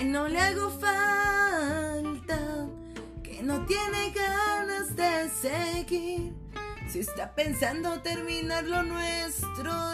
Que no le hago falta, que no tiene ganas de seguir. Si está pensando terminar lo nuestro.